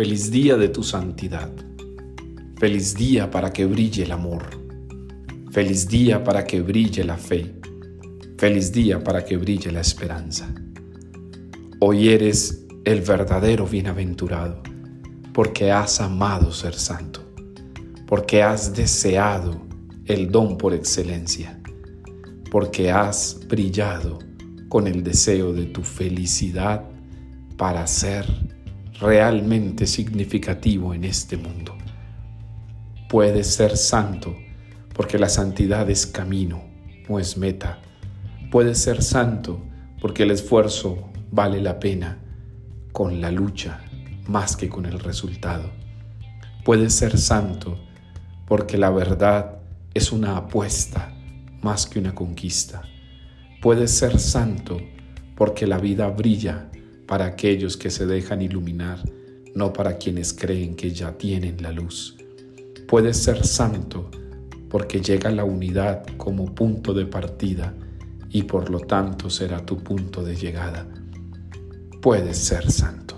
Feliz día de tu santidad. Feliz día para que brille el amor. Feliz día para que brille la fe. Feliz día para que brille la esperanza. Hoy eres el verdadero bienaventurado, porque has amado ser santo, porque has deseado el don por excelencia, porque has brillado con el deseo de tu felicidad para ser realmente significativo en este mundo. Puedes ser santo porque la santidad es camino, no es meta. Puedes ser santo porque el esfuerzo vale la pena con la lucha más que con el resultado. Puedes ser santo porque la verdad es una apuesta más que una conquista. Puedes ser santo porque la vida brilla para aquellos que se dejan iluminar, no para quienes creen que ya tienen la luz. Puedes ser santo porque llega la unidad como punto de partida y por lo tanto será tu punto de llegada. Puedes ser santo.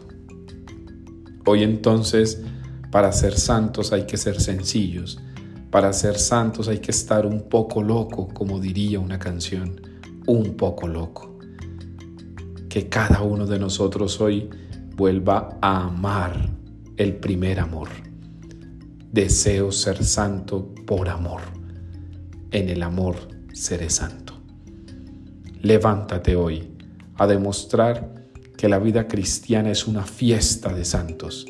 Hoy entonces, para ser santos hay que ser sencillos. Para ser santos hay que estar un poco loco, como diría una canción, un poco loco que cada uno de nosotros hoy vuelva a amar el primer amor. Deseo ser santo por amor. En el amor seré santo. Levántate hoy a demostrar que la vida cristiana es una fiesta de santos,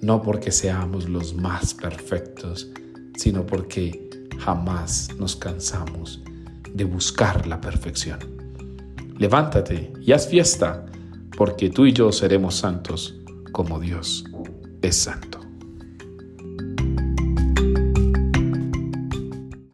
no porque seamos los más perfectos, sino porque jamás nos cansamos de buscar la perfección levántate y haz fiesta, porque tú y yo seremos santos como Dios es santo.